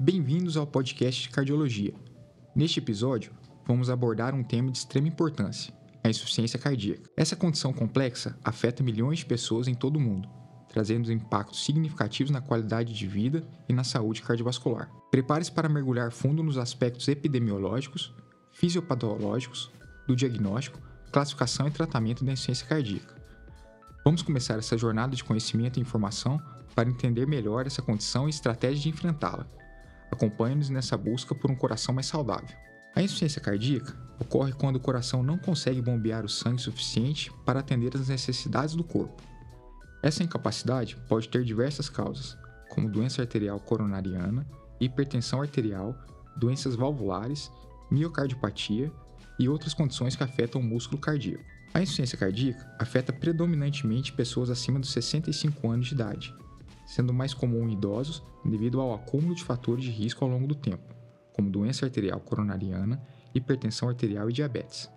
Bem-vindos ao podcast de cardiologia. Neste episódio, vamos abordar um tema de extrema importância: a insuficiência cardíaca. Essa condição complexa afeta milhões de pessoas em todo o mundo, trazendo impactos significativos na qualidade de vida e na saúde cardiovascular. Prepare-se para mergulhar fundo nos aspectos epidemiológicos, fisiopatológicos, do diagnóstico, classificação e tratamento da insuficiência cardíaca. Vamos começar essa jornada de conhecimento e informação para entender melhor essa condição e estratégia de enfrentá-la. Acompanhe-nos nessa busca por um coração mais saudável. A insuficiência cardíaca ocorre quando o coração não consegue bombear o sangue suficiente para atender às necessidades do corpo. Essa incapacidade pode ter diversas causas, como doença arterial coronariana, hipertensão arterial, doenças valvulares, miocardiopatia e outras condições que afetam o músculo cardíaco. A insuficiência cardíaca afeta predominantemente pessoas acima dos 65 anos de idade, sendo mais comum em idosos devido ao acúmulo de fatores de risco ao longo do tempo, como doença arterial coronariana, hipertensão arterial e diabetes.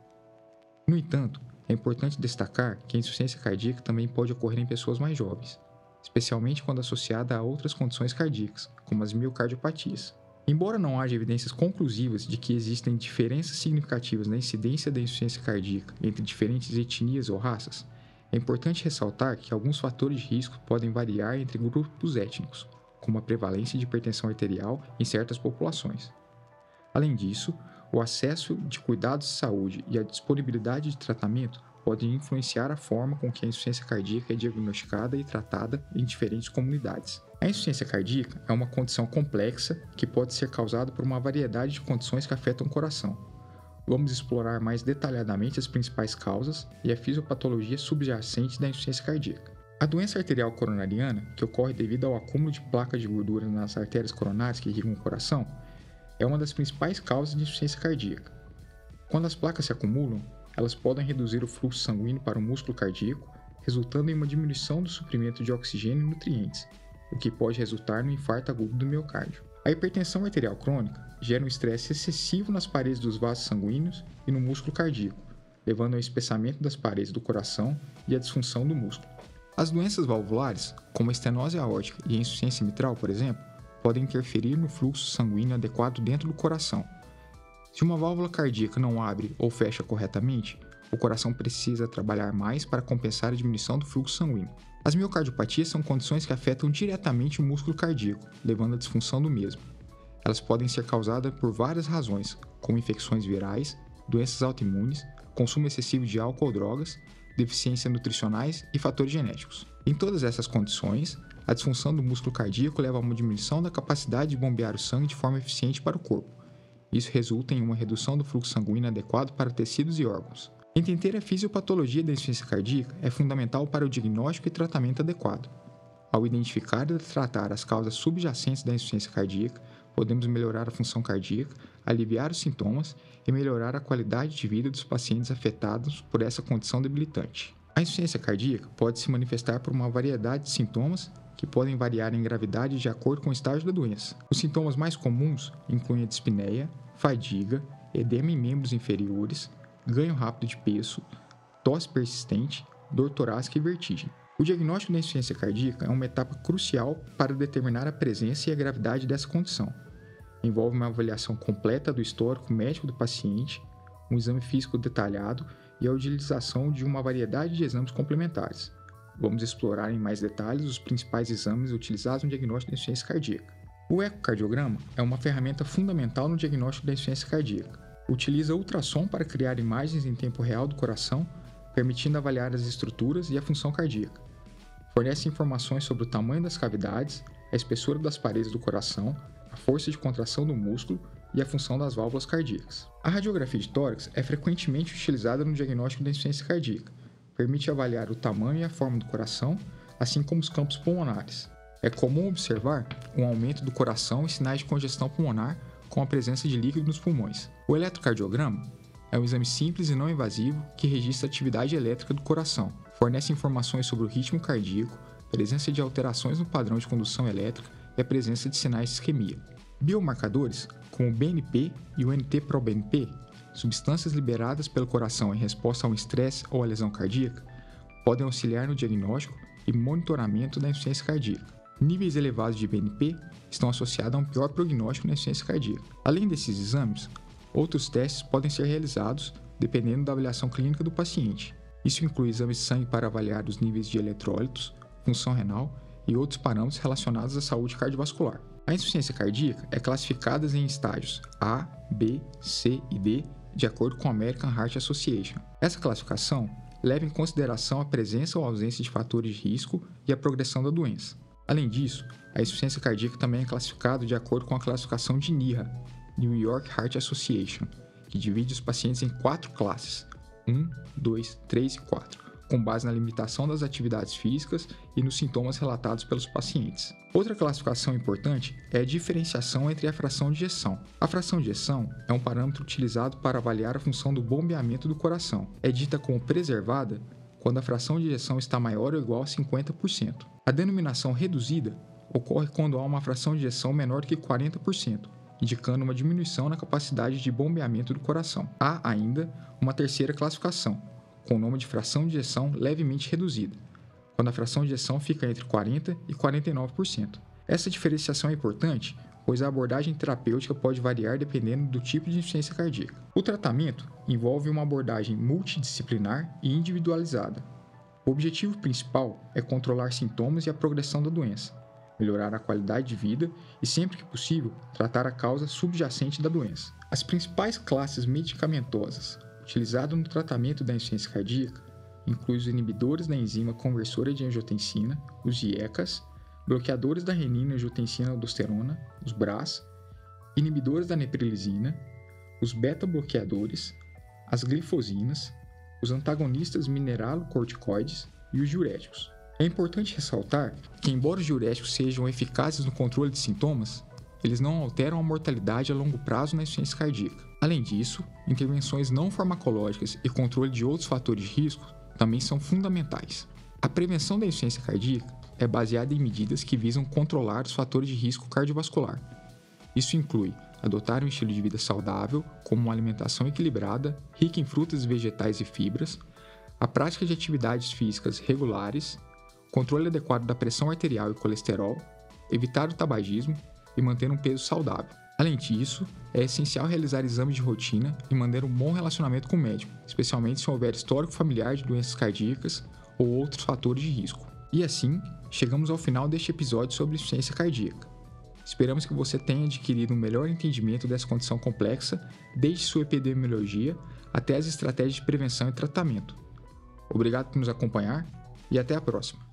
No entanto, é importante destacar que a insuficiência cardíaca também pode ocorrer em pessoas mais jovens, especialmente quando associada a outras condições cardíacas, como as miocardiopatias. Embora não haja evidências conclusivas de que existem diferenças significativas na incidência da insuficiência cardíaca entre diferentes etnias ou raças, é importante ressaltar que alguns fatores de risco podem variar entre grupos étnicos, como a prevalência de hipertensão arterial em certas populações. Além disso, o acesso de cuidados de saúde e a disponibilidade de tratamento podem influenciar a forma com que a insuficiência cardíaca é diagnosticada e tratada em diferentes comunidades. A insuficiência cardíaca é uma condição complexa que pode ser causada por uma variedade de condições que afetam o coração. Vamos explorar mais detalhadamente as principais causas e a fisiopatologia subjacente da insuficiência cardíaca. A doença arterial coronariana, que ocorre devido ao acúmulo de placas de gordura nas artérias coronárias que irrigam o coração, é uma das principais causas de insuficiência cardíaca. Quando as placas se acumulam, elas podem reduzir o fluxo sanguíneo para o músculo cardíaco, resultando em uma diminuição do suprimento de oxigênio e nutrientes, o que pode resultar no infarto agudo do miocárdio. A hipertensão arterial crônica gera um estresse excessivo nas paredes dos vasos sanguíneos e no músculo cardíaco, levando ao espessamento das paredes do coração e à disfunção do músculo. As doenças valvulares, como a estenose aórtica e a insuficiência mitral, por exemplo, podem interferir no fluxo sanguíneo adequado dentro do coração. Se uma válvula cardíaca não abre ou fecha corretamente, o coração precisa trabalhar mais para compensar a diminuição do fluxo sanguíneo. As miocardiopatias são condições que afetam diretamente o músculo cardíaco, levando à disfunção do mesmo. Elas podem ser causadas por várias razões, como infecções virais, doenças autoimunes, consumo excessivo de álcool ou drogas, deficiências nutricionais e fatores genéticos. Em todas essas condições, a disfunção do músculo cardíaco leva a uma diminuição da capacidade de bombear o sangue de forma eficiente para o corpo. Isso resulta em uma redução do fluxo sanguíneo adequado para tecidos e órgãos. Entender a fisiopatologia da insuficiência cardíaca é fundamental para o diagnóstico e tratamento adequado. Ao identificar e tratar as causas subjacentes da insuficiência cardíaca, podemos melhorar a função cardíaca, aliviar os sintomas e melhorar a qualidade de vida dos pacientes afetados por essa condição debilitante. A insuficiência cardíaca pode se manifestar por uma variedade de sintomas que podem variar em gravidade de acordo com o estágio da doença. Os sintomas mais comuns incluem a dispneia, fadiga, edema em membros inferiores, ganho rápido de peso, tosse persistente, dor torácica e vertigem. O diagnóstico da insuficiência cardíaca é uma etapa crucial para determinar a presença e a gravidade dessa condição. Envolve uma avaliação completa do histórico médico do paciente, um exame físico detalhado e a utilização de uma variedade de exames complementares. Vamos explorar em mais detalhes os principais exames utilizados no diagnóstico da insuficiência cardíaca. O ecocardiograma é uma ferramenta fundamental no diagnóstico da insuficiência cardíaca utiliza ultrassom para criar imagens em tempo real do coração, permitindo avaliar as estruturas e a função cardíaca. Fornece informações sobre o tamanho das cavidades, a espessura das paredes do coração, a força de contração do músculo e a função das válvulas cardíacas. A radiografia de tórax é frequentemente utilizada no diagnóstico da insuficiência cardíaca. Permite avaliar o tamanho e a forma do coração, assim como os campos pulmonares. É comum observar um aumento do coração e sinais de congestão pulmonar com a presença de líquido nos pulmões. O eletrocardiograma é um exame simples e não invasivo que registra a atividade elétrica do coração, fornece informações sobre o ritmo cardíaco, presença de alterações no padrão de condução elétrica e a presença de sinais de isquemia. Biomarcadores, como o BNP e o NT-proBNP, substâncias liberadas pelo coração em resposta a um estresse ou a lesão cardíaca, podem auxiliar no diagnóstico e monitoramento da insuficiência cardíaca. Níveis elevados de BNP estão associados a um pior prognóstico na insuficiência cardíaca. Além desses exames, outros testes podem ser realizados dependendo da avaliação clínica do paciente. Isso inclui exames de sangue para avaliar os níveis de eletrólitos, função renal e outros parâmetros relacionados à saúde cardiovascular. A insuficiência cardíaca é classificada em estágios A, B, C e D de acordo com a American Heart Association. Essa classificação leva em consideração a presença ou ausência de fatores de risco e a progressão da doença. Além disso, a insuficiência cardíaca também é classificada de acordo com a classificação de NIHA, New York Heart Association, que divide os pacientes em quatro classes: 1, 2, 3 e 4 com base na limitação das atividades físicas e nos sintomas relatados pelos pacientes. Outra classificação importante é a diferenciação entre a fração de ejeção. A fração de ejeção é um parâmetro utilizado para avaliar a função do bombeamento do coração. É dita como preservada quando a fração de ejeção está maior ou igual a 50%. A denominação reduzida ocorre quando há uma fração de ejeção menor que 40%, indicando uma diminuição na capacidade de bombeamento do coração. Há ainda uma terceira classificação, com o nome de fração de ejeção levemente reduzida, quando a fração de ejeção fica entre 40% e 49%. Essa diferenciação é importante, pois a abordagem terapêutica pode variar dependendo do tipo de insuficiência cardíaca. O tratamento envolve uma abordagem multidisciplinar e individualizada. O objetivo principal é controlar sintomas e a progressão da doença, melhorar a qualidade de vida e, sempre que possível, tratar a causa subjacente da doença. As principais classes medicamentosas utilizado no tratamento da insuficiência cardíaca inclui os inibidores da enzima conversora de angiotensina, os IECAS, bloqueadores da renina-angiotensina-aldosterona, os BRAS, inibidores da neprilisina, os beta-bloqueadores, as glifosinas, os antagonistas mineralocorticoides e os diuréticos. É importante ressaltar que, embora os diuréticos sejam eficazes no controle de sintomas, eles não alteram a mortalidade a longo prazo na insuficiência cardíaca. Além disso, intervenções não farmacológicas e controle de outros fatores de risco também são fundamentais. A prevenção da insuficiência cardíaca é baseada em medidas que visam controlar os fatores de risco cardiovascular. Isso inclui adotar um estilo de vida saudável, como uma alimentação equilibrada, rica em frutas, vegetais e fibras, a prática de atividades físicas regulares, controle adequado da pressão arterial e colesterol, evitar o tabagismo e manter um peso saudável. Além disso, é essencial realizar exames de rotina e manter um bom relacionamento com o médico, especialmente se houver histórico familiar de doenças cardíacas ou outros fatores de risco. E assim, chegamos ao final deste episódio sobre insuficiência cardíaca. Esperamos que você tenha adquirido um melhor entendimento dessa condição complexa, desde sua epidemiologia até as estratégias de prevenção e tratamento. Obrigado por nos acompanhar e até a próxima.